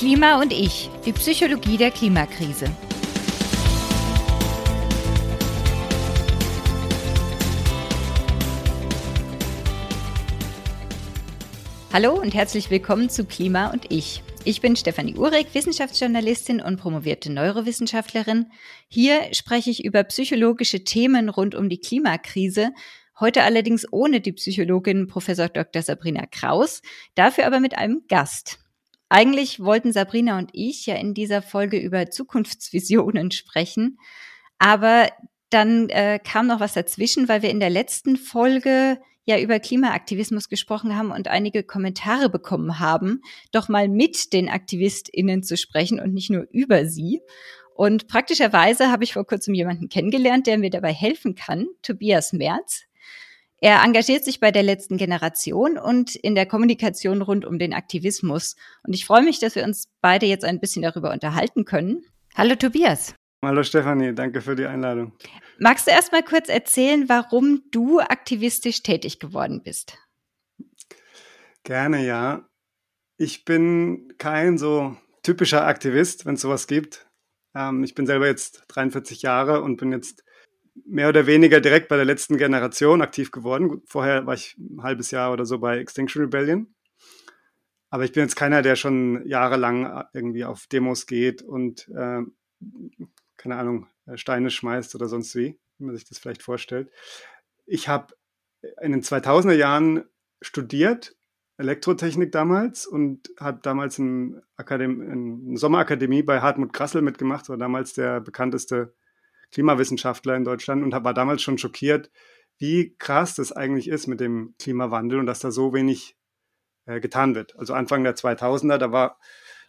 Klima und ich, die Psychologie der Klimakrise. Hallo und herzlich willkommen zu Klima und ich. Ich bin Stefanie Uhrig, Wissenschaftsjournalistin und promovierte Neurowissenschaftlerin. Hier spreche ich über psychologische Themen rund um die Klimakrise. Heute allerdings ohne die Psychologin Prof. Dr. Sabrina Kraus, dafür aber mit einem Gast. Eigentlich wollten Sabrina und ich ja in dieser Folge über Zukunftsvisionen sprechen, aber dann äh, kam noch was dazwischen, weil wir in der letzten Folge ja über Klimaaktivismus gesprochen haben und einige Kommentare bekommen haben, doch mal mit den AktivistInnen zu sprechen und nicht nur über sie. Und praktischerweise habe ich vor kurzem jemanden kennengelernt, der mir dabei helfen kann, Tobias Merz. Er engagiert sich bei der letzten Generation und in der Kommunikation rund um den Aktivismus. Und ich freue mich, dass wir uns beide jetzt ein bisschen darüber unterhalten können. Hallo Tobias. Hallo Stefanie, danke für die Einladung. Magst du erst mal kurz erzählen, warum du aktivistisch tätig geworden bist? Gerne, ja. Ich bin kein so typischer Aktivist, wenn es sowas gibt. Ähm, ich bin selber jetzt 43 Jahre und bin jetzt mehr oder weniger direkt bei der letzten Generation aktiv geworden. Vorher war ich ein halbes Jahr oder so bei Extinction Rebellion. Aber ich bin jetzt keiner, der schon jahrelang äh, irgendwie auf Demos geht und, äh, keine Ahnung, äh, Steine schmeißt oder sonst wie, wie man sich das vielleicht vorstellt. Ich habe in den 2000er Jahren studiert, Elektrotechnik damals und habe damals in, Akadem in Sommerakademie bei Hartmut Krassel mitgemacht, war damals der bekannteste Klimawissenschaftler in Deutschland und war damals schon schockiert, wie krass das eigentlich ist mit dem Klimawandel und dass da so wenig äh, getan wird. Also Anfang der 2000er, da war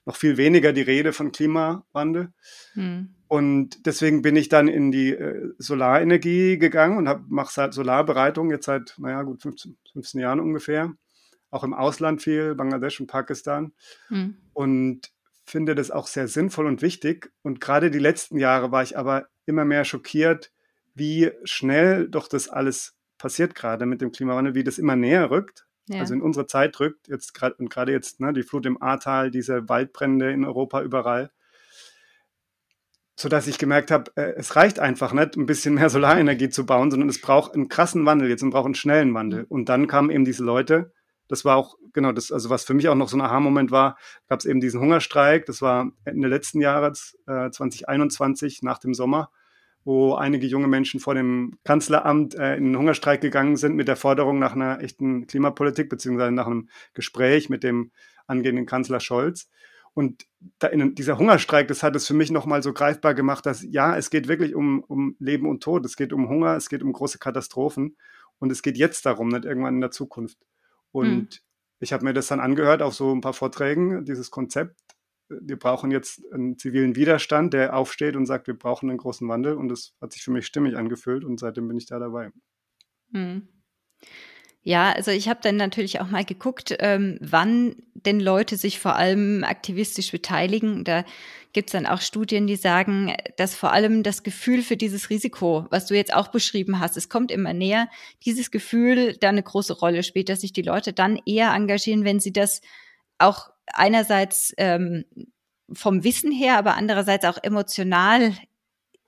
noch viel weniger die Rede von Klimawandel. Hm. Und deswegen bin ich dann in die äh, Solarenergie gegangen und mache seit Solarbereitung jetzt seit, naja, gut 15, 15, Jahren ungefähr. Auch im Ausland viel, Bangladesch und Pakistan. Hm. Und finde das auch sehr sinnvoll und wichtig. Und gerade die letzten Jahre war ich aber immer mehr schockiert, wie schnell doch das alles passiert gerade mit dem Klimawandel, wie das immer näher rückt. Ja. Also in unsere Zeit rückt jetzt gerade und gerade jetzt ne, die Flut im Ahrtal, diese Waldbrände in Europa überall, sodass ich gemerkt habe, äh, es reicht einfach nicht, ein bisschen mehr Solarenergie zu bauen, sondern es braucht einen krassen Wandel jetzt und braucht einen schnellen Wandel. Und dann kamen eben diese Leute, das war auch, genau, das, also was für mich auch noch so ein Aha-Moment war, gab es eben diesen Hungerstreik, das war Ende letzten Jahres, äh, 2021, nach dem Sommer, wo einige junge Menschen vor dem Kanzleramt äh, in den Hungerstreik gegangen sind mit der Forderung nach einer echten Klimapolitik, beziehungsweise nach einem Gespräch mit dem angehenden Kanzler Scholz. Und da in, dieser Hungerstreik, das hat es für mich nochmal so greifbar gemacht, dass ja, es geht wirklich um, um Leben und Tod, es geht um Hunger, es geht um große Katastrophen und es geht jetzt darum, nicht irgendwann in der Zukunft. Und mhm. ich habe mir das dann angehört auf so ein paar Vorträgen, dieses Konzept. Wir brauchen jetzt einen zivilen Widerstand, der aufsteht und sagt, wir brauchen einen großen Wandel. Und das hat sich für mich stimmig angefühlt und seitdem bin ich da dabei. Mhm. Ja, also ich habe dann natürlich auch mal geguckt, ähm, wann denn Leute sich vor allem aktivistisch beteiligen. Da gibt's dann auch Studien, die sagen, dass vor allem das Gefühl für dieses Risiko, was du jetzt auch beschrieben hast, es kommt immer näher, dieses Gefühl da eine große Rolle spielt, dass sich die Leute dann eher engagieren, wenn sie das auch einerseits ähm, vom Wissen her, aber andererseits auch emotional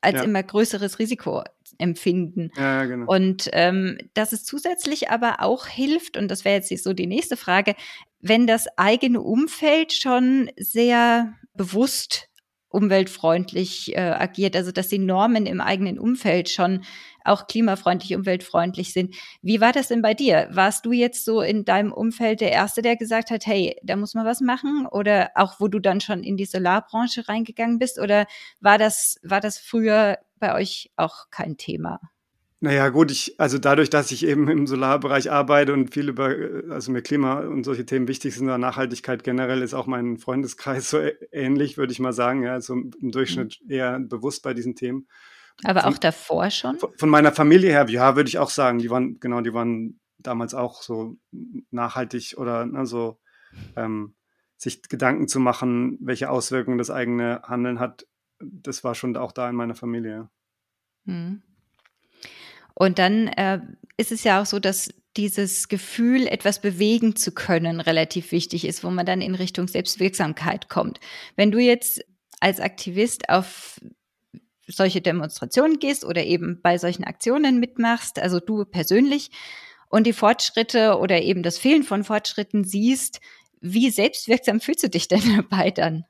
als ja. immer größeres Risiko empfinden. Ja, genau. Und ähm, dass es zusätzlich aber auch hilft, und das wäre jetzt so die nächste Frage, wenn das eigene Umfeld schon sehr bewusst umweltfreundlich äh, agiert, also dass die Normen im eigenen Umfeld schon auch klimafreundlich, umweltfreundlich sind. Wie war das denn bei dir? Warst du jetzt so in deinem Umfeld der Erste, der gesagt hat, hey, da muss man was machen? Oder auch wo du dann schon in die Solarbranche reingegangen bist? Oder war das, war das früher bei euch auch kein Thema? Naja, gut, ich, also dadurch, dass ich eben im Solarbereich arbeite und viel über, also mir Klima und solche Themen wichtig sind, oder Nachhaltigkeit generell ist auch mein Freundeskreis so ähnlich, würde ich mal sagen, ja, so im Durchschnitt mhm. eher bewusst bei diesen Themen. Aber von, auch davor schon? Von meiner Familie her, ja, würde ich auch sagen, die waren, genau, die waren damals auch so nachhaltig oder ne, so, ähm, sich Gedanken zu machen, welche Auswirkungen das eigene Handeln hat, das war schon auch da in meiner Familie. Hm. Und dann äh, ist es ja auch so, dass dieses Gefühl, etwas bewegen zu können, relativ wichtig ist, wo man dann in Richtung Selbstwirksamkeit kommt. Wenn du jetzt als Aktivist auf solche Demonstrationen gehst oder eben bei solchen Aktionen mitmachst, also du persönlich, und die Fortschritte oder eben das Fehlen von Fortschritten siehst, wie selbstwirksam fühlst du dich denn dabei dann?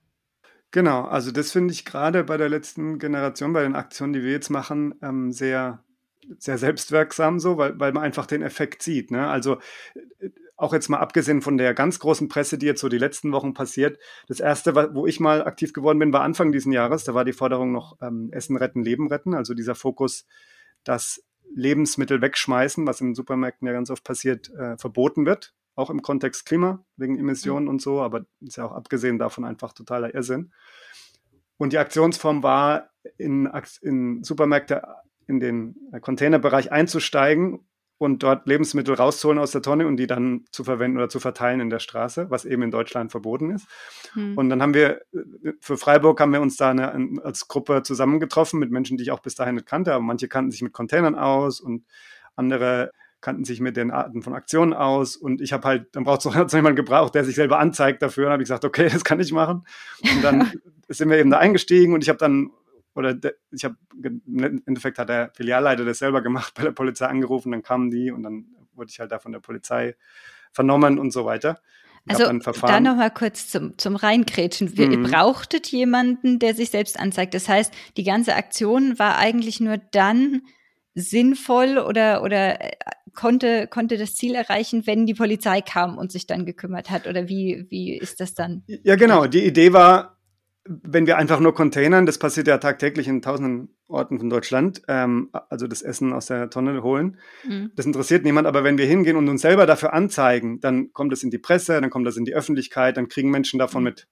Genau, also das finde ich gerade bei der letzten Generation, bei den Aktionen, die wir jetzt machen, ähm, sehr, sehr selbstwirksam so, weil, weil man einfach den Effekt sieht. Ne? Also auch jetzt mal abgesehen von der ganz großen Presse, die jetzt so die letzten Wochen passiert. Das erste, wo ich mal aktiv geworden bin, war Anfang diesen Jahres. Da war die Forderung noch ähm, Essen retten, Leben retten. Also dieser Fokus, dass Lebensmittel wegschmeißen, was in Supermärkten ja ganz oft passiert, äh, verboten wird. Auch im Kontext Klima, wegen Emissionen mhm. und so. Aber ist ja auch abgesehen davon einfach totaler Irrsinn. Und die Aktionsform war, in, in Supermärkte in den Containerbereich einzusteigen und dort Lebensmittel rauszuholen aus der Tonne und die dann zu verwenden oder zu verteilen in der Straße, was eben in Deutschland verboten ist. Hm. Und dann haben wir, für Freiburg haben wir uns da eine, als Gruppe zusammengetroffen mit Menschen, die ich auch bis dahin nicht kannte, aber manche kannten sich mit Containern aus und andere kannten sich mit den Arten von Aktionen aus und ich habe halt, dann braucht es jemand gebraucht, der sich selber anzeigt dafür und habe ich gesagt, okay, das kann ich machen. Und dann sind wir eben da eingestiegen und ich habe dann oder de, ich habe im Endeffekt hat der Filialleiter das selber gemacht, bei der Polizei angerufen, dann kamen die und dann wurde ich halt da von der Polizei vernommen und so weiter. Also da nochmal kurz zum, zum Reinkrätschen. Wir, mhm. Ihr brauchtet jemanden, der sich selbst anzeigt. Das heißt, die ganze Aktion war eigentlich nur dann sinnvoll oder, oder äh, konnte, konnte das Ziel erreichen, wenn die Polizei kam und sich dann gekümmert hat? Oder wie, wie ist das dann? Ja, genau. Die Idee war, wenn wir einfach nur containern, das passiert ja tagtäglich in tausenden Orten von Deutschland, ähm, also das Essen aus der Tonne holen, mhm. das interessiert niemand, aber wenn wir hingehen und uns selber dafür anzeigen, dann kommt das in die Presse, dann kommt das in die Öffentlichkeit, dann kriegen Menschen davon mhm. mit.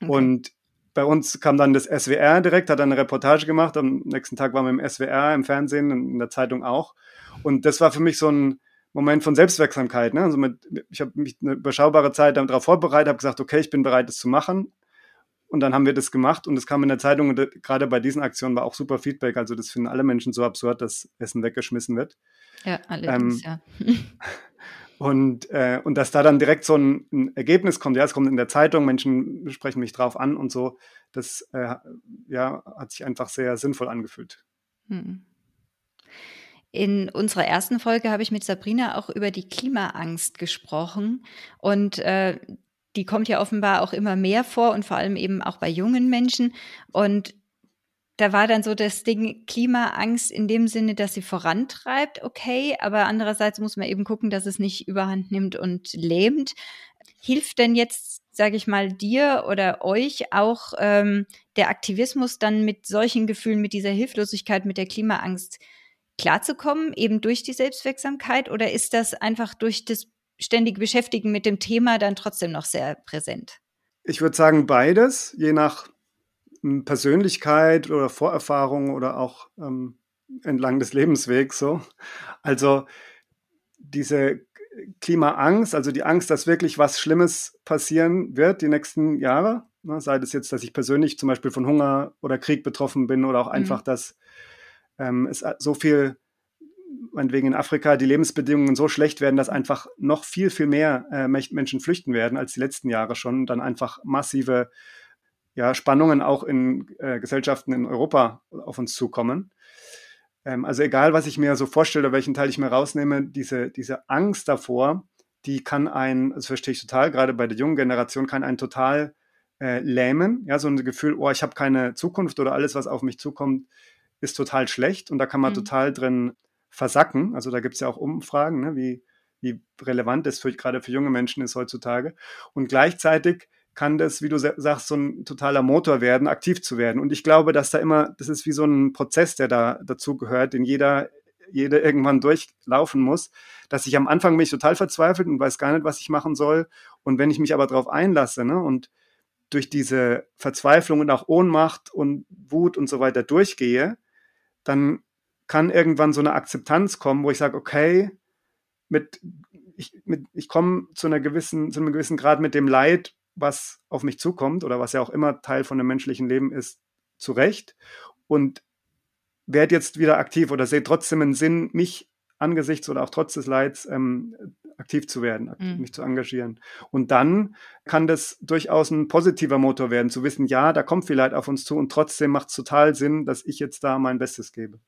Okay. Und bei uns kam dann das SWR direkt, hat eine Reportage gemacht, am nächsten Tag waren wir im SWR, im Fernsehen, in der Zeitung auch. Und das war für mich so ein Moment von Selbstwirksamkeit. Ne? Also mit, ich habe mich eine überschaubare Zeit darauf vorbereitet, habe gesagt, okay, ich bin bereit, das zu machen und dann haben wir das gemacht und es kam in der Zeitung und gerade bei diesen Aktionen war auch super Feedback. Also das finden alle Menschen so absurd, dass Essen weggeschmissen wird. Ja, allerdings, ähm, ja. und, äh, und dass da dann direkt so ein, ein, Ergebnis kommt, ja, es kommt in der Zeitung, Menschen sprechen mich drauf an und so, das äh, ja, hat sich einfach sehr sinnvoll angefühlt. Hm. In unserer ersten Folge habe ich mit Sabrina auch über die Klimaangst gesprochen. Und äh, die kommt ja offenbar auch immer mehr vor und vor allem eben auch bei jungen Menschen. Und da war dann so das Ding Klimaangst in dem Sinne, dass sie vorantreibt, okay, aber andererseits muss man eben gucken, dass es nicht überhand nimmt und lähmt. Hilft denn jetzt, sage ich mal, dir oder euch auch ähm, der Aktivismus dann mit solchen Gefühlen, mit dieser Hilflosigkeit, mit der Klimaangst klarzukommen, eben durch die Selbstwirksamkeit? Oder ist das einfach durch das ständige Beschäftigen mit dem Thema dann trotzdem noch sehr präsent? Ich würde sagen beides, je nach hm, Persönlichkeit oder Vorerfahrung oder auch ähm, entlang des Lebenswegs so. Also diese Klimaangst, also die Angst, dass wirklich was Schlimmes passieren wird die nächsten Jahre, ne, sei das jetzt, dass ich persönlich zum Beispiel von Hunger oder Krieg betroffen bin oder auch mhm. einfach, dass ähm, es so viel meinetwegen in Afrika die Lebensbedingungen so schlecht werden, dass einfach noch viel, viel mehr äh, Menschen flüchten werden als die letzten Jahre schon. Dann einfach massive ja, Spannungen auch in äh, Gesellschaften in Europa auf uns zukommen. Ähm, also egal, was ich mir so vorstelle, welchen Teil ich mir rausnehme, diese, diese Angst davor, die kann ein, das verstehe ich total, gerade bei der jungen Generation, kann einen total äh, lähmen. Ja, so ein Gefühl, oh, ich habe keine Zukunft oder alles, was auf mich zukommt, ist total schlecht. Und da kann man mhm. total drin versacken. Also da gibt es ja auch Umfragen, ne, wie, wie relevant das für, gerade für junge Menschen ist heutzutage. Und gleichzeitig kann das, wie du sagst, so ein totaler Motor werden, aktiv zu werden. Und ich glaube, dass da immer, das ist wie so ein Prozess, der da dazu gehört, den jeder, jeder irgendwann durchlaufen muss, dass ich am Anfang mich total verzweifelt und weiß gar nicht, was ich machen soll. Und wenn ich mich aber darauf einlasse ne, und durch diese Verzweiflung und auch Ohnmacht und Wut und so weiter durchgehe, dann kann irgendwann so eine Akzeptanz kommen, wo ich sage, okay, mit, ich, mit, ich komme zu einer gewissen, zu einem gewissen Grad mit dem Leid, was auf mich zukommt oder was ja auch immer Teil von dem menschlichen Leben ist, zurecht und werde jetzt wieder aktiv oder sehe trotzdem einen Sinn, mich angesichts oder auch trotz des Leids ähm, aktiv zu werden, aktiv, mhm. mich zu engagieren. Und dann kann das durchaus ein positiver Motor werden, zu wissen, ja, da kommt viel Leid auf uns zu und trotzdem macht es total Sinn, dass ich jetzt da mein Bestes gebe.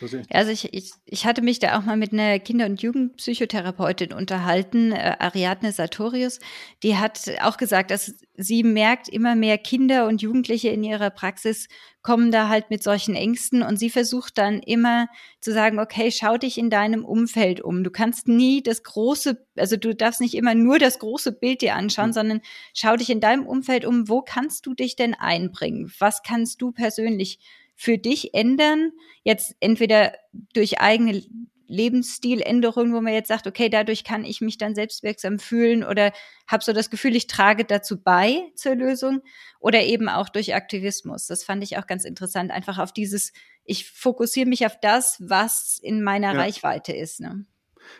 So also ich, ich, ich hatte mich da auch mal mit einer Kinder- und Jugendpsychotherapeutin unterhalten, äh, Ariadne Sartorius. Die hat auch gesagt, dass sie merkt, immer mehr Kinder und Jugendliche in ihrer Praxis kommen da halt mit solchen Ängsten und sie versucht dann immer zu sagen, okay, schau dich in deinem Umfeld um. Du kannst nie das große, also du darfst nicht immer nur das große Bild dir anschauen, mhm. sondern schau dich in deinem Umfeld um. Wo kannst du dich denn einbringen? Was kannst du persönlich für dich ändern? Jetzt entweder durch eigene Lebensstiländerungen, wo man jetzt sagt, okay, dadurch kann ich mich dann selbstwirksam fühlen oder habe so das Gefühl, ich trage dazu bei zur Lösung oder eben auch durch Aktivismus. Das fand ich auch ganz interessant, einfach auf dieses, ich fokussiere mich auf das, was in meiner ja. Reichweite ist. Ne?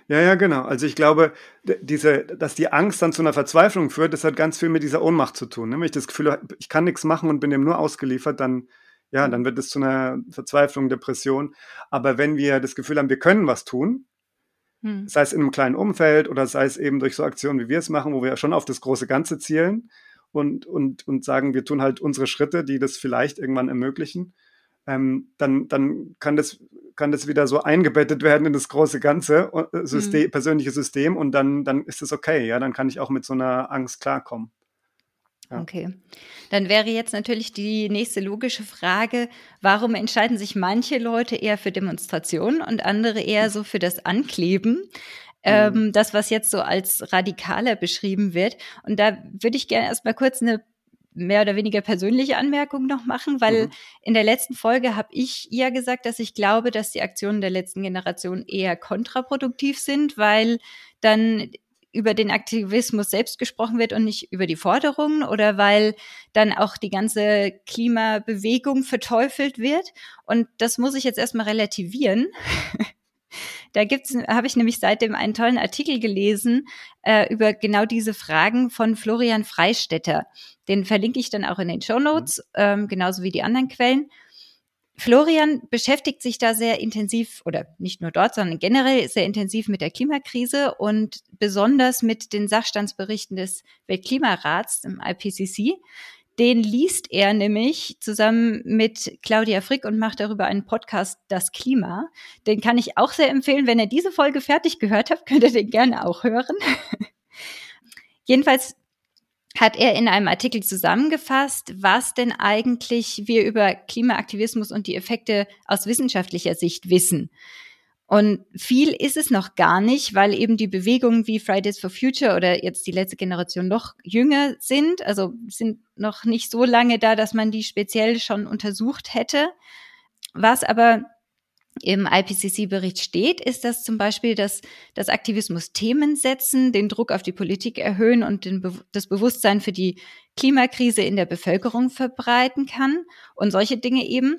Ja, ja, genau. Also ich glaube, diese, dass die Angst dann zu einer Verzweiflung führt, das hat ganz viel mit dieser Ohnmacht zu tun. Ne? Wenn ich das Gefühl habe, ich kann nichts machen und bin dem nur ausgeliefert, dann ja, dann wird es zu einer Verzweiflung, Depression. Aber wenn wir das Gefühl haben, wir können was tun, hm. sei es in einem kleinen Umfeld oder sei es eben durch so Aktionen, wie wir es machen, wo wir schon auf das große Ganze zielen und, und, und sagen, wir tun halt unsere Schritte, die das vielleicht irgendwann ermöglichen, ähm, dann, dann kann, das, kann das wieder so eingebettet werden in das große Ganze, äh, System, hm. persönliche System und dann, dann ist es okay, ja, dann kann ich auch mit so einer Angst klarkommen. Ja. Okay. Dann wäre jetzt natürlich die nächste logische Frage, warum entscheiden sich manche Leute eher für Demonstrationen und andere eher so für das Ankleben? Ähm, mhm. das, was jetzt so als radikaler beschrieben wird. Und da würde ich gerne erstmal kurz eine mehr oder weniger persönliche Anmerkung noch machen, weil mhm. in der letzten Folge habe ich ja gesagt, dass ich glaube, dass die Aktionen der letzten Generation eher kontraproduktiv sind, weil dann über den Aktivismus selbst gesprochen wird und nicht über die Forderungen oder weil dann auch die ganze Klimabewegung verteufelt wird. Und das muss ich jetzt erstmal relativieren. Da gibt's, habe ich nämlich seitdem einen tollen Artikel gelesen äh, über genau diese Fragen von Florian Freistetter. Den verlinke ich dann auch in den Show Notes, mhm. ähm, genauso wie die anderen Quellen. Florian beschäftigt sich da sehr intensiv oder nicht nur dort, sondern generell sehr intensiv mit der Klimakrise und besonders mit den Sachstandsberichten des Weltklimarats im IPCC. Den liest er nämlich zusammen mit Claudia Frick und macht darüber einen Podcast Das Klima. Den kann ich auch sehr empfehlen. Wenn ihr diese Folge fertig gehört habt, könnt ihr den gerne auch hören. Jedenfalls hat er in einem Artikel zusammengefasst, was denn eigentlich wir über Klimaaktivismus und die Effekte aus wissenschaftlicher Sicht wissen. Und viel ist es noch gar nicht, weil eben die Bewegungen wie Fridays for Future oder jetzt die letzte Generation noch jünger sind, also sind noch nicht so lange da, dass man die speziell schon untersucht hätte. Was aber im IPCC-Bericht steht, ist das zum Beispiel, dass das Aktivismus Themen setzen, den Druck auf die Politik erhöhen und den, das Bewusstsein für die Klimakrise in der Bevölkerung verbreiten kann und solche Dinge eben.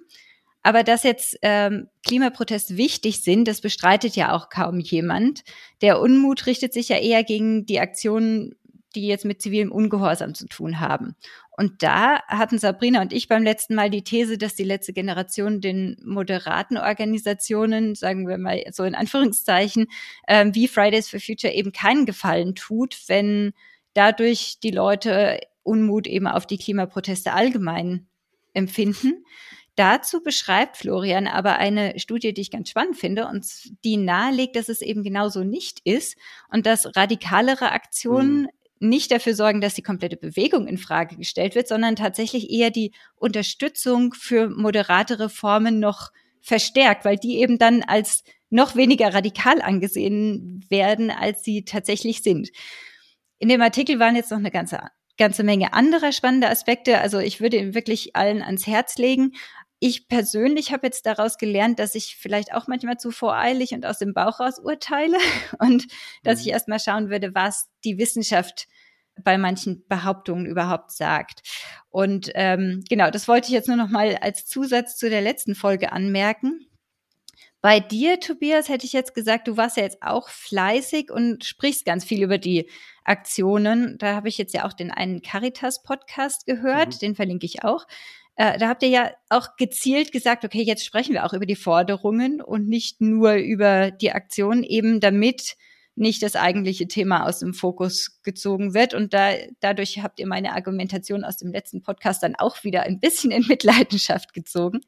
Aber dass jetzt ähm, Klimaproteste wichtig sind, das bestreitet ja auch kaum jemand. Der Unmut richtet sich ja eher gegen die Aktionen die jetzt mit zivilem Ungehorsam zu tun haben. Und da hatten Sabrina und ich beim letzten Mal die These, dass die letzte Generation den moderaten Organisationen, sagen wir mal so in Anführungszeichen, ähm, wie Fridays for Future eben keinen Gefallen tut, wenn dadurch die Leute Unmut eben auf die Klimaproteste allgemein empfinden. Dazu beschreibt Florian aber eine Studie, die ich ganz spannend finde und die nahelegt, dass es eben genauso nicht ist und dass radikalere Aktionen mhm nicht dafür sorgen, dass die komplette Bewegung in Frage gestellt wird, sondern tatsächlich eher die Unterstützung für moderate Reformen noch verstärkt, weil die eben dann als noch weniger radikal angesehen werden, als sie tatsächlich sind. In dem Artikel waren jetzt noch eine ganze ganze Menge anderer spannender Aspekte. Also ich würde ihn wirklich allen ans Herz legen. Ich persönlich habe jetzt daraus gelernt, dass ich vielleicht auch manchmal zu voreilig und aus dem Bauch raus urteile und dass mhm. ich erstmal schauen würde, was die Wissenschaft bei manchen Behauptungen überhaupt sagt. Und ähm, genau, das wollte ich jetzt nur noch mal als Zusatz zu der letzten Folge anmerken. Bei dir, Tobias, hätte ich jetzt gesagt, du warst ja jetzt auch fleißig und sprichst ganz viel über die Aktionen. Da habe ich jetzt ja auch den einen Caritas-Podcast gehört, mhm. den verlinke ich auch. Äh, da habt ihr ja auch gezielt gesagt, okay, jetzt sprechen wir auch über die Forderungen und nicht nur über die Aktion, eben damit nicht das eigentliche Thema aus dem Fokus gezogen wird. Und da, dadurch habt ihr meine Argumentation aus dem letzten Podcast dann auch wieder ein bisschen in Mitleidenschaft gezogen.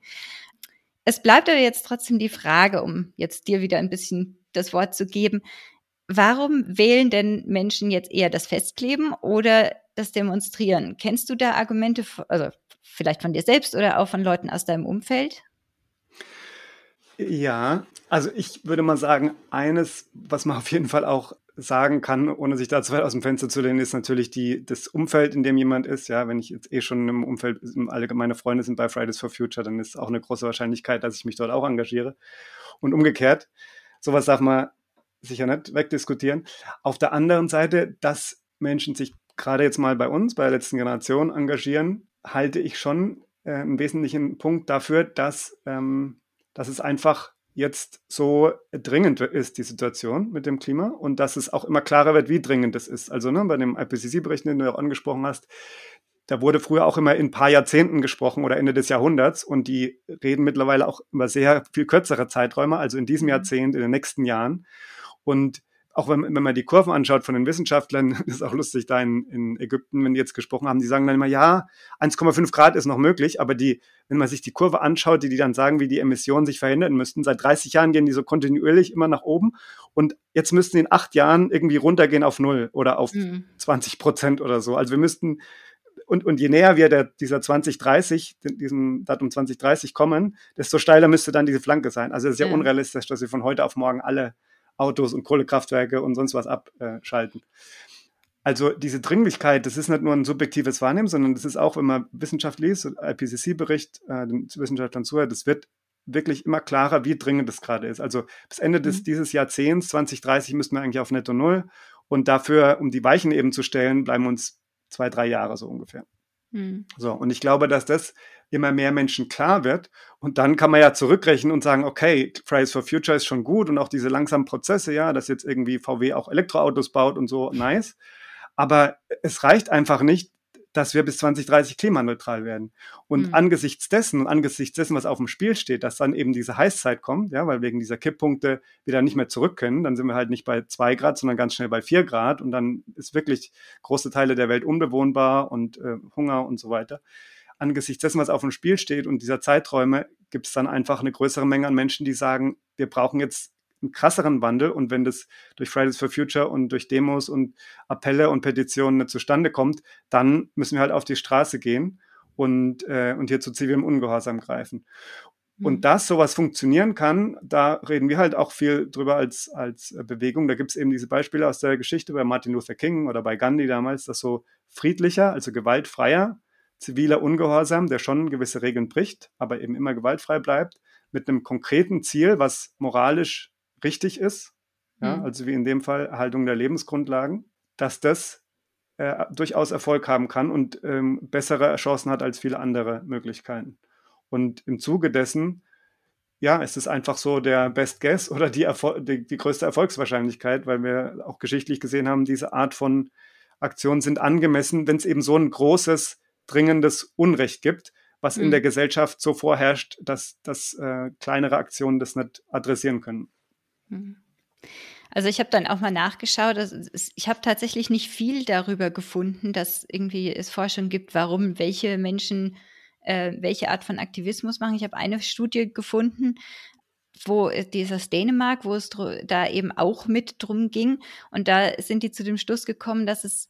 Es bleibt aber jetzt trotzdem die Frage, um jetzt dir wieder ein bisschen das Wort zu geben. Warum wählen denn Menschen jetzt eher das Festkleben oder das Demonstrieren? Kennst du da Argumente, also vielleicht von dir selbst oder auch von Leuten aus deinem Umfeld? Ja, also ich würde mal sagen, eines, was man auf jeden Fall auch sagen kann, ohne sich da zu weit aus dem Fenster zu lehnen, ist natürlich die, das Umfeld, in dem jemand ist. Ja, wenn ich jetzt eh schon im Umfeld, alle meine Freunde sind bei Fridays for Future, dann ist auch eine große Wahrscheinlichkeit, dass ich mich dort auch engagiere. Und umgekehrt, sowas darf man sicher nicht wegdiskutieren. Auf der anderen Seite, dass Menschen sich gerade jetzt mal bei uns, bei der letzten Generation engagieren, halte ich schon äh, einen wesentlichen Punkt dafür, dass, ähm, dass es einfach jetzt so dringend ist, die Situation mit dem Klima und dass es auch immer klarer wird, wie dringend es ist. Also ne, bei dem IPCC-Bericht, den du auch angesprochen hast, da wurde früher auch immer in ein paar Jahrzehnten gesprochen oder Ende des Jahrhunderts und die reden mittlerweile auch über sehr viel kürzere Zeiträume, also in diesem mhm. Jahrzehnt, in den nächsten Jahren. Und auch wenn, wenn man die Kurven anschaut von den Wissenschaftlern, das ist auch lustig da in, in Ägypten, wenn die jetzt gesprochen haben, die sagen dann immer, ja, 1,5 Grad ist noch möglich, aber die, wenn man sich die Kurve anschaut, die die dann sagen, wie die Emissionen sich verhindern müssten, seit 30 Jahren gehen die so kontinuierlich immer nach oben und jetzt müssten in acht Jahren irgendwie runtergehen auf null oder auf mhm. 20 Prozent oder so. Also wir müssten und, und je näher wir der, dieser 2030, diesem Datum 2030 kommen, desto steiler müsste dann diese Flanke sein. Also es ist ja, ja unrealistisch, dass wir von heute auf morgen alle Autos und Kohlekraftwerke und sonst was abschalten. Also diese Dringlichkeit, das ist nicht nur ein subjektives Wahrnehmen, sondern das ist auch, wenn man Wissenschaft liest, IPCC-Bericht, äh, den Wissenschaftlern zuhört, das wird wirklich immer klarer, wie dringend das gerade ist. Also bis Ende des, mhm. dieses Jahrzehnts, 2030, müssten wir eigentlich auf Netto Null. Und dafür, um die Weichen eben zu stellen, bleiben uns zwei, drei Jahre so ungefähr. Mhm. So, und ich glaube, dass das immer mehr Menschen klar wird. Und dann kann man ja zurückrechnen und sagen, okay, Fridays for Future ist schon gut und auch diese langsamen Prozesse, ja, dass jetzt irgendwie VW auch Elektroautos baut und so, nice. Aber es reicht einfach nicht, dass wir bis 2030 klimaneutral werden. Und mhm. angesichts dessen und angesichts dessen, was auf dem Spiel steht, dass dann eben diese Heißzeit kommt, ja, weil wegen dieser Kipppunkte wir dann nicht mehr zurück können, dann sind wir halt nicht bei zwei Grad, sondern ganz schnell bei vier Grad und dann ist wirklich große Teile der Welt unbewohnbar und äh, Hunger und so weiter angesichts dessen, was auf dem Spiel steht und dieser Zeiträume, gibt es dann einfach eine größere Menge an Menschen, die sagen, wir brauchen jetzt einen krasseren Wandel und wenn das durch Fridays for Future und durch Demos und Appelle und Petitionen nicht zustande kommt, dann müssen wir halt auf die Straße gehen und, äh, und hier zu zivilem Ungehorsam greifen. Und mhm. dass sowas funktionieren kann, da reden wir halt auch viel drüber als, als Bewegung. Da gibt es eben diese Beispiele aus der Geschichte bei Martin Luther King oder bei Gandhi damals, dass so friedlicher, also gewaltfreier ziviler Ungehorsam, der schon gewisse Regeln bricht, aber eben immer gewaltfrei bleibt, mit einem konkreten Ziel, was moralisch richtig ist, ja, mhm. also wie in dem Fall Erhaltung der Lebensgrundlagen, dass das äh, durchaus Erfolg haben kann und ähm, bessere Chancen hat als viele andere Möglichkeiten. Und im Zuge dessen, ja, ist es einfach so der Best Guess oder die, die, die größte Erfolgswahrscheinlichkeit, weil wir auch geschichtlich gesehen haben, diese Art von Aktionen sind angemessen, wenn es eben so ein großes dringendes Unrecht gibt, was mhm. in der Gesellschaft so vorherrscht, dass, dass äh, kleinere Aktionen das nicht adressieren können. Mhm. Also ich habe dann auch mal nachgeschaut. ich habe tatsächlich nicht viel darüber gefunden, dass irgendwie es Forschung gibt, warum welche Menschen äh, welche Art von Aktivismus machen. Ich habe eine Studie gefunden, wo dieses Dänemark, wo es da eben auch mit drum ging. Und da sind die zu dem Schluss gekommen, dass es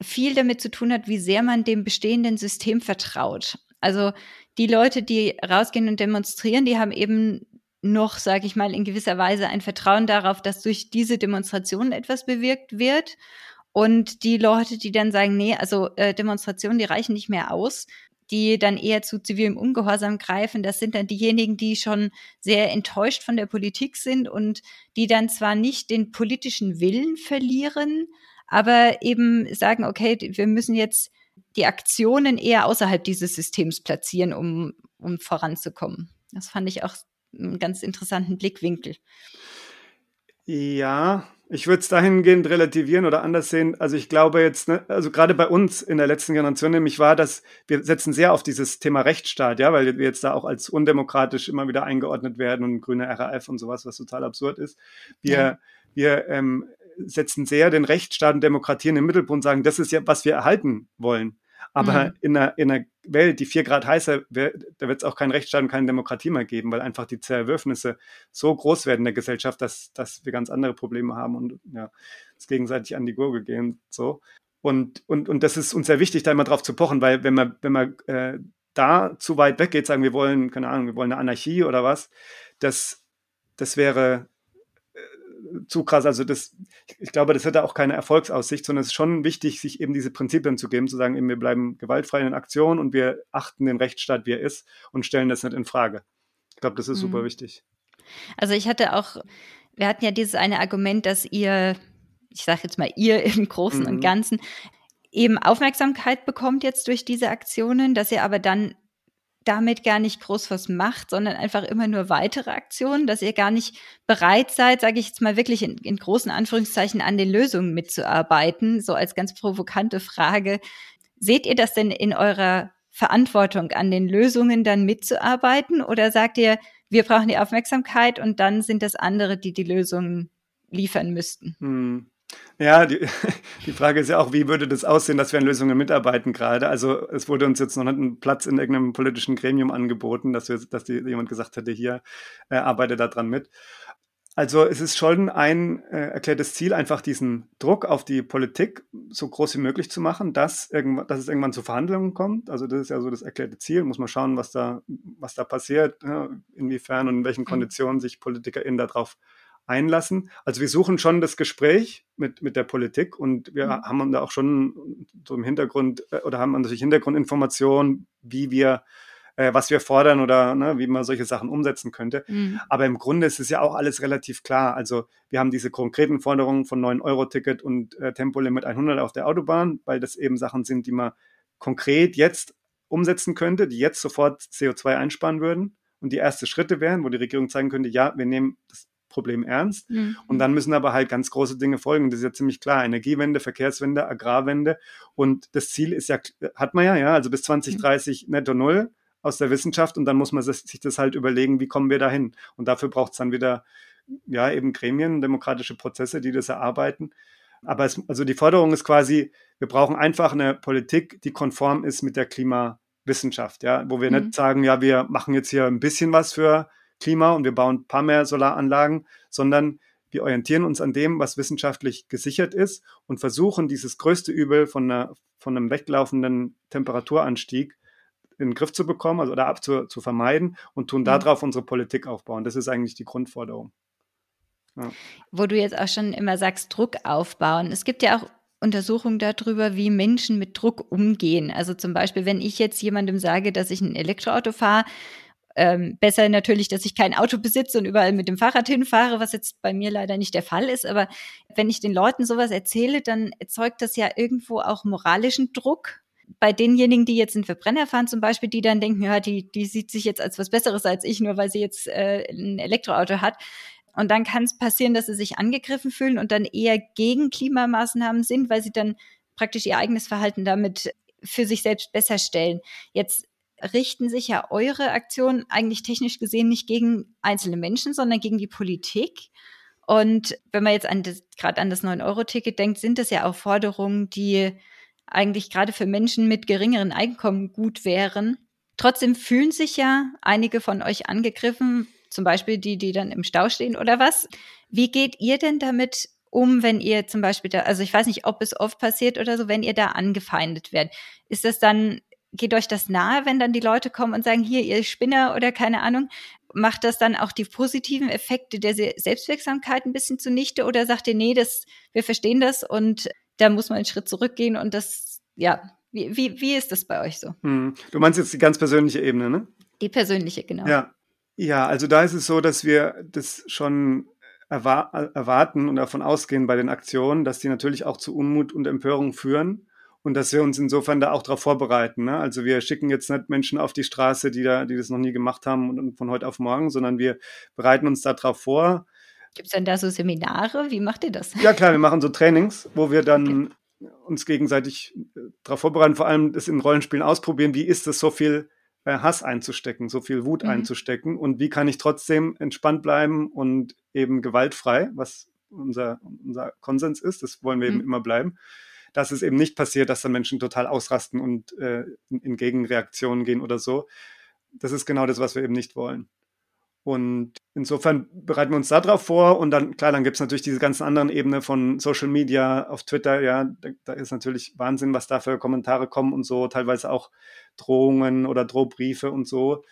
viel damit zu tun hat, wie sehr man dem bestehenden System vertraut. Also die Leute, die rausgehen und demonstrieren, die haben eben noch, sage ich mal, in gewisser Weise ein Vertrauen darauf, dass durch diese Demonstrationen etwas bewirkt wird. Und die Leute, die dann sagen, nee, also äh, Demonstrationen, die reichen nicht mehr aus, die dann eher zu zivilem Ungehorsam greifen, das sind dann diejenigen, die schon sehr enttäuscht von der Politik sind und die dann zwar nicht den politischen Willen verlieren, aber eben sagen, okay, wir müssen jetzt die Aktionen eher außerhalb dieses Systems platzieren, um, um voranzukommen. Das fand ich auch einen ganz interessanten Blickwinkel. Ja, Ich würde es dahingehend relativieren oder anders sehen. Also ich glaube jetzt, ne, also gerade bei uns in der letzten Generation nämlich war, dass wir setzen sehr auf dieses Thema Rechtsstaat, ja, weil wir jetzt da auch als undemokratisch immer wieder eingeordnet werden und grüne RAF und sowas, was total absurd ist. Wir, ja. wir ähm, setzen sehr den Rechtsstaat und Demokratie in den Mittelpunkt und sagen, das ist ja, was wir erhalten wollen. Aber mhm. in, einer, in einer Welt, die vier Grad heißer, da wird es auch keinen Rechtsstaat und keine Demokratie mehr geben, weil einfach die Zerwürfnisse so groß werden in der Gesellschaft, dass, dass wir ganz andere Probleme haben und ja, es gegenseitig an die Gurgel gehen. So. Und, und, und das ist uns sehr wichtig, da immer drauf zu pochen, weil wenn man, wenn man äh, da zu weit weggeht, sagen wir wollen, keine Ahnung, wir wollen eine Anarchie oder was, das, das wäre zu krass. Also das, ich glaube, das hätte auch keine Erfolgsaussicht, sondern es ist schon wichtig, sich eben diese Prinzipien zu geben, zu sagen, eben, wir bleiben gewaltfrei in Aktion und wir achten den Rechtsstaat, wie er ist und stellen das nicht in Frage. Ich glaube, das ist mhm. super wichtig. Also ich hatte auch, wir hatten ja dieses eine Argument, dass ihr, ich sage jetzt mal ihr im Großen mhm. und Ganzen, eben Aufmerksamkeit bekommt jetzt durch diese Aktionen, dass ihr aber dann damit gar nicht groß was macht, sondern einfach immer nur weitere Aktionen, dass ihr gar nicht bereit seid, sage ich jetzt mal wirklich in, in großen Anführungszeichen, an den Lösungen mitzuarbeiten. So als ganz provokante Frage. Seht ihr das denn in eurer Verantwortung, an den Lösungen dann mitzuarbeiten? Oder sagt ihr, wir brauchen die Aufmerksamkeit und dann sind das andere, die die Lösungen liefern müssten? Hm. Ja, die, die Frage ist ja auch, wie würde das aussehen, dass wir an Lösungen mitarbeiten gerade? Also es wurde uns jetzt noch nicht ein Platz in irgendeinem politischen Gremium angeboten, dass, wir, dass die, jemand gesagt hätte, hier äh, arbeite da dran mit. Also es ist schon ein äh, erklärtes Ziel, einfach diesen Druck auf die Politik so groß wie möglich zu machen, dass, dass es irgendwann zu Verhandlungen kommt. Also das ist ja so das erklärte Ziel. Muss man schauen, was da, was da passiert, ja, inwiefern und in welchen mhm. Konditionen sich PolitikerInnen darauf einlassen. Also wir suchen schon das Gespräch mit, mit der Politik und wir mhm. haben da auch schon so im Hintergrund äh, oder haben natürlich Hintergrundinformationen, wie wir, äh, was wir fordern oder ne, wie man solche Sachen umsetzen könnte. Mhm. Aber im Grunde ist es ja auch alles relativ klar. Also wir haben diese konkreten Forderungen von 9-Euro-Ticket und äh, Tempolimit 100 auf der Autobahn, weil das eben Sachen sind, die man konkret jetzt umsetzen könnte, die jetzt sofort CO2 einsparen würden und die erste Schritte wären, wo die Regierung zeigen könnte, ja, wir nehmen das Problem ernst. Mhm. Und dann müssen aber halt ganz große Dinge folgen. Das ist ja ziemlich klar. Energiewende, Verkehrswende, Agrarwende. Und das Ziel ist ja, hat man ja, ja, also bis 2030 mhm. netto null aus der Wissenschaft. Und dann muss man sich das halt überlegen, wie kommen wir dahin? Und dafür braucht es dann wieder, ja, eben Gremien, demokratische Prozesse, die das erarbeiten. Aber es, also die Forderung ist quasi, wir brauchen einfach eine Politik, die konform ist mit der Klimawissenschaft, ja, wo wir mhm. nicht sagen, ja, wir machen jetzt hier ein bisschen was für Klima und wir bauen ein paar mehr Solaranlagen, sondern wir orientieren uns an dem, was wissenschaftlich gesichert ist und versuchen, dieses größte Übel von, einer, von einem weglaufenden Temperaturanstieg in den Griff zu bekommen also, oder ab zu, zu vermeiden und tun mhm. darauf unsere Politik aufbauen. Das ist eigentlich die Grundforderung. Ja. Wo du jetzt auch schon immer sagst, Druck aufbauen. Es gibt ja auch Untersuchungen darüber, wie Menschen mit Druck umgehen. Also zum Beispiel, wenn ich jetzt jemandem sage, dass ich ein Elektroauto fahre, ähm, besser natürlich, dass ich kein Auto besitze und überall mit dem Fahrrad hinfahre, was jetzt bei mir leider nicht der Fall ist. Aber wenn ich den Leuten sowas erzähle, dann erzeugt das ja irgendwo auch moralischen Druck bei denjenigen, die jetzt einen Verbrenner fahren zum Beispiel, die dann denken, ja, die, die sieht sich jetzt als was Besseres als ich, nur weil sie jetzt äh, ein Elektroauto hat. Und dann kann es passieren, dass sie sich angegriffen fühlen und dann eher gegen Klimamaßnahmen sind, weil sie dann praktisch ihr eigenes Verhalten damit für sich selbst besser stellen. Jetzt richten sich ja eure Aktionen eigentlich technisch gesehen nicht gegen einzelne Menschen, sondern gegen die Politik. Und wenn man jetzt gerade an das 9-Euro-Ticket denkt, sind das ja auch Forderungen, die eigentlich gerade für Menschen mit geringeren Einkommen gut wären. Trotzdem fühlen sich ja einige von euch angegriffen, zum Beispiel die, die dann im Stau stehen oder was. Wie geht ihr denn damit um, wenn ihr zum Beispiel da, also ich weiß nicht, ob es oft passiert oder so, wenn ihr da angefeindet werdet? Ist das dann geht euch das nahe, wenn dann die Leute kommen und sagen, hier, ihr Spinner oder keine Ahnung? Macht das dann auch die positiven Effekte der Selbstwirksamkeit ein bisschen zunichte oder sagt ihr, nee, das, wir verstehen das und da muss man einen Schritt zurückgehen und das, ja, wie, wie, wie ist das bei euch so? Hm. Du meinst jetzt die ganz persönliche Ebene, ne? Die persönliche, genau. Ja. Ja, also da ist es so, dass wir das schon erwarten und davon ausgehen bei den Aktionen, dass die natürlich auch zu Unmut und Empörung führen und dass wir uns insofern da auch darauf vorbereiten. Ne? Also wir schicken jetzt nicht Menschen auf die Straße, die da, die das noch nie gemacht haben und, und von heute auf morgen, sondern wir bereiten uns darauf vor. Gibt es denn da so Seminare? Wie macht ihr das? Ja, klar, wir machen so Trainings, wo wir dann okay. uns gegenseitig äh, darauf vorbereiten, vor allem das in Rollenspielen ausprobieren. Wie ist es, so viel äh, Hass einzustecken, so viel Wut mhm. einzustecken und wie kann ich trotzdem entspannt bleiben und eben gewaltfrei, was unser, unser Konsens ist, das wollen wir mhm. eben immer bleiben, dass es eben nicht passiert, dass dann Menschen total ausrasten und äh, in, Gegenreaktionen gehen oder so. Das ist genau das, was wir eben nicht wollen. Und insofern bereiten wir uns darauf vor und dann, klar, dann gibt es natürlich diese ganzen anderen Ebenen von Social Media, auf Twitter, ja, da, da, ist natürlich Wahnsinn, was da für Kommentare kommen und so, teilweise auch Drohungen oder Drohbriefe und so.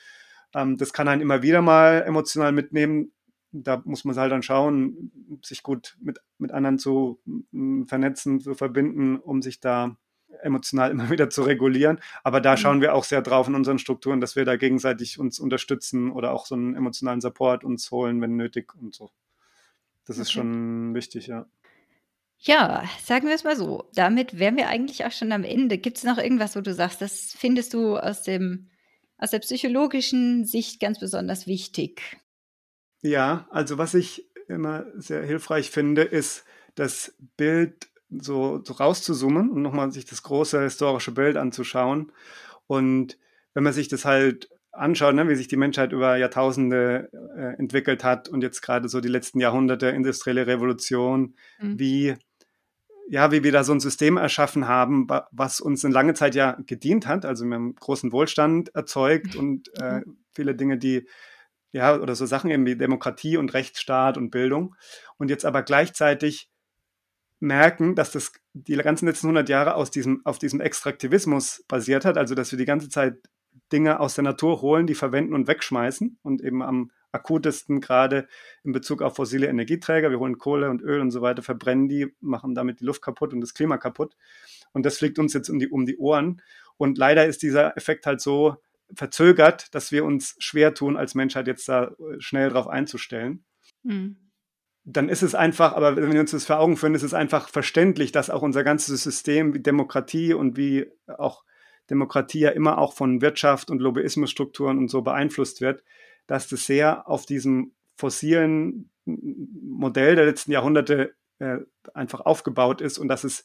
Ähm, das kann einen immer wieder mal emotional mitnehmen. Da muss man halt dann schauen, sich gut mit, mit anderen zu vernetzen, zu verbinden, um sich da emotional immer wieder zu regulieren. Aber da mhm. schauen wir auch sehr drauf in unseren Strukturen, dass wir da gegenseitig uns unterstützen oder auch so einen emotionalen Support uns holen, wenn nötig und so. Das okay. ist schon wichtig, ja. Ja, sagen wir es mal so. Damit wären wir eigentlich auch schon am Ende. Gibt es noch irgendwas, wo du sagst, das findest du aus, dem, aus der psychologischen Sicht ganz besonders wichtig? Ja, also was ich immer sehr hilfreich finde, ist das Bild so, so rauszuzoomen und nochmal sich das große historische Bild anzuschauen. Und wenn man sich das halt anschaut, ne, wie sich die Menschheit über Jahrtausende äh, entwickelt hat und jetzt gerade so die letzten Jahrhunderte, industrielle Revolution, mhm. wie, ja, wie wir da so ein System erschaffen haben, was uns eine lange Zeit ja gedient hat. Also wir haben großen Wohlstand erzeugt und äh, mhm. viele Dinge, die ja, oder so Sachen eben wie Demokratie und Rechtsstaat und Bildung. Und jetzt aber gleichzeitig merken, dass das die ganzen letzten 100 Jahre aus diesem, auf diesem Extraktivismus basiert hat, also dass wir die ganze Zeit Dinge aus der Natur holen, die verwenden und wegschmeißen und eben am akutesten gerade in Bezug auf fossile Energieträger. Wir holen Kohle und Öl und so weiter, verbrennen die, machen damit die Luft kaputt und das Klima kaputt. Und das fliegt uns jetzt um die, um die Ohren. Und leider ist dieser Effekt halt so verzögert, dass wir uns schwer tun, als Menschheit jetzt da schnell drauf einzustellen. Mhm dann ist es einfach, aber wenn wir uns das vor Augen führen, ist es einfach verständlich, dass auch unser ganzes System wie Demokratie und wie auch Demokratie ja immer auch von Wirtschaft und Lobbyismusstrukturen und so beeinflusst wird, dass das sehr auf diesem fossilen Modell der letzten Jahrhunderte äh, einfach aufgebaut ist und dass es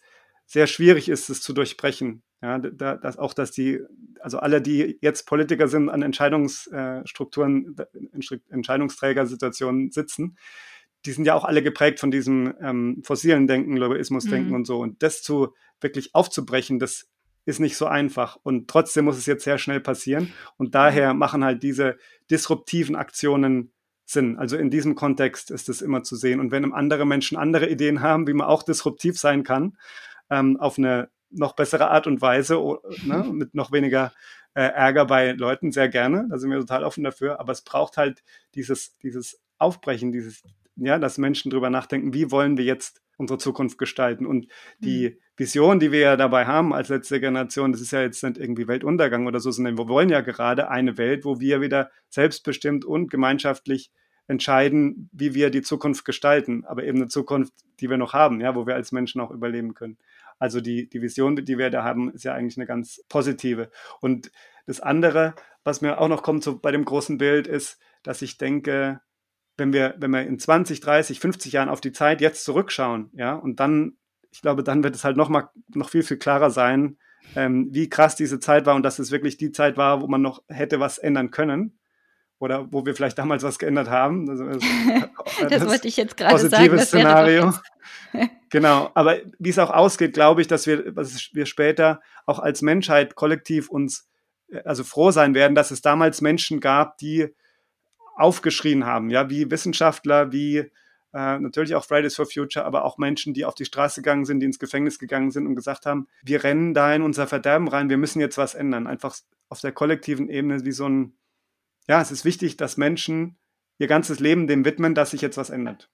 sehr schwierig ist, es zu durchbrechen. Ja, da, dass auch, dass die, also alle, die jetzt Politiker sind, an Entscheidungsstrukturen, äh, Entscheidungsträgersituationen sitzen, die sind ja auch alle geprägt von diesem ähm, fossilen Denken, Lobbyismus-Denken mhm. und so. Und das zu wirklich aufzubrechen, das ist nicht so einfach. Und trotzdem muss es jetzt sehr schnell passieren. Und daher machen halt diese disruptiven Aktionen Sinn. Also in diesem Kontext ist es immer zu sehen. Und wenn andere Menschen andere Ideen haben, wie man auch disruptiv sein kann, ähm, auf eine noch bessere Art und Weise, ne, mit noch weniger äh, Ärger bei Leuten, sehr gerne. Da sind wir total offen dafür. Aber es braucht halt dieses, dieses Aufbrechen, dieses ja, dass Menschen darüber nachdenken, wie wollen wir jetzt unsere Zukunft gestalten. Und die mhm. Vision, die wir ja dabei haben als letzte Generation, das ist ja jetzt nicht irgendwie Weltuntergang oder so, sondern wir wollen ja gerade eine Welt, wo wir wieder selbstbestimmt und gemeinschaftlich entscheiden, wie wir die Zukunft gestalten, aber eben eine Zukunft, die wir noch haben, ja, wo wir als Menschen auch überleben können. Also die, die Vision, die wir da haben, ist ja eigentlich eine ganz positive. Und das andere, was mir auch noch kommt so bei dem großen Bild, ist, dass ich denke, wenn wir, wenn wir in 20, 30, 50 Jahren auf die Zeit jetzt zurückschauen, ja, und dann, ich glaube, dann wird es halt noch mal, noch viel, viel klarer sein, ähm, wie krass diese Zeit war und dass es wirklich die Zeit war, wo man noch hätte was ändern können oder wo wir vielleicht damals was geändert haben. Also, das, das wollte ich jetzt gerade sagen. Positives Szenario. genau. Aber wie es auch ausgeht, glaube ich, dass wir, dass wir später auch als Menschheit kollektiv uns äh, also froh sein werden, dass es damals Menschen gab, die aufgeschrien haben, ja, wie Wissenschaftler, wie äh, natürlich auch Fridays for Future, aber auch Menschen, die auf die Straße gegangen sind, die ins Gefängnis gegangen sind und gesagt haben, wir rennen da in unser Verderben rein, wir müssen jetzt was ändern. Einfach auf der kollektiven Ebene wie so ein, ja, es ist wichtig, dass Menschen ihr ganzes Leben dem widmen, dass sich jetzt was ändert.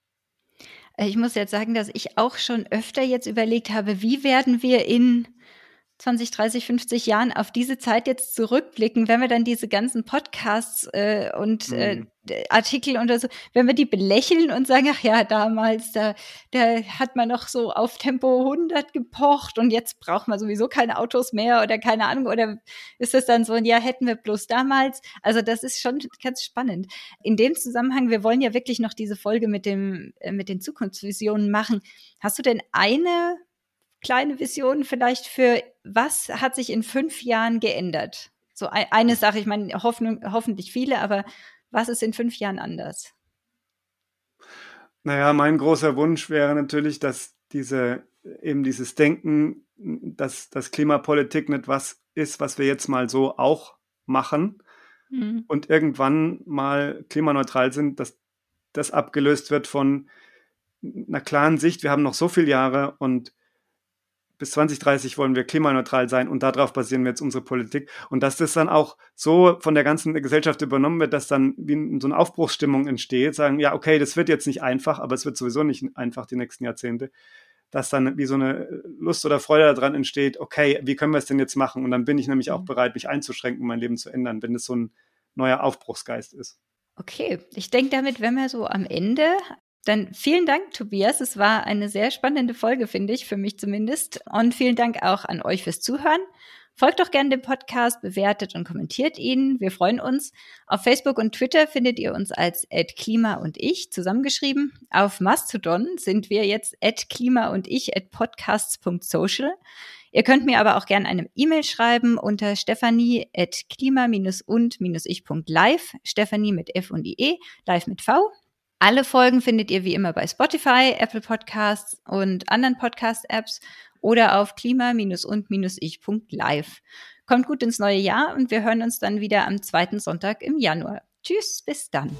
Ich muss jetzt sagen, dass ich auch schon öfter jetzt überlegt habe, wie werden wir in 20, 30, 50 Jahren auf diese Zeit jetzt zurückblicken, wenn wir dann diese ganzen Podcasts äh, und äh, mhm. Artikel und so, wenn wir die belächeln und sagen, ach ja, damals, da, da hat man noch so auf Tempo 100 gepocht und jetzt braucht man sowieso keine Autos mehr oder keine Ahnung, oder ist das dann so, ja, hätten wir bloß damals. Also das ist schon ganz spannend. In dem Zusammenhang, wir wollen ja wirklich noch diese Folge mit dem, äh, mit den Zukunftsvisionen machen. Hast du denn eine kleine Vision vielleicht für, was hat sich in fünf Jahren geändert? So eine Sache, ich meine, Hoffnung, hoffentlich viele, aber was ist in fünf Jahren anders? Naja, mein großer Wunsch wäre natürlich, dass diese, eben dieses Denken, dass, dass Klimapolitik nicht was ist, was wir jetzt mal so auch machen mhm. und irgendwann mal klimaneutral sind, dass das abgelöst wird von einer klaren Sicht, wir haben noch so viele Jahre und bis 2030 wollen wir klimaneutral sein und darauf basieren wir jetzt unsere Politik. Und dass das dann auch so von der ganzen Gesellschaft übernommen wird, dass dann wie so eine Aufbruchsstimmung entsteht, sagen, ja, okay, das wird jetzt nicht einfach, aber es wird sowieso nicht einfach die nächsten Jahrzehnte, dass dann wie so eine Lust oder Freude daran entsteht, okay, wie können wir es denn jetzt machen? Und dann bin ich nämlich auch mhm. bereit, mich einzuschränken, mein Leben zu ändern, wenn das so ein neuer Aufbruchsgeist ist. Okay, ich denke, damit wären wir so am Ende. Dann vielen Dank, Tobias. Es war eine sehr spannende Folge, finde ich, für mich zumindest. Und vielen Dank auch an euch fürs Zuhören. Folgt doch gerne dem Podcast, bewertet und kommentiert ihn. Wir freuen uns. Auf Facebook und Twitter findet ihr uns als @klima und ich zusammengeschrieben. Auf Mastodon sind wir jetzt @klima und ich @podcasts.social. Ihr könnt mir aber auch gerne eine E-Mail schreiben unter stephanie@klima-und-ich.live. Stephanie mit F und IE, live mit V. Alle Folgen findet ihr wie immer bei Spotify, Apple Podcasts und anderen Podcast-Apps oder auf klima-und-ich.live. Kommt gut ins neue Jahr und wir hören uns dann wieder am zweiten Sonntag im Januar. Tschüss, bis dann.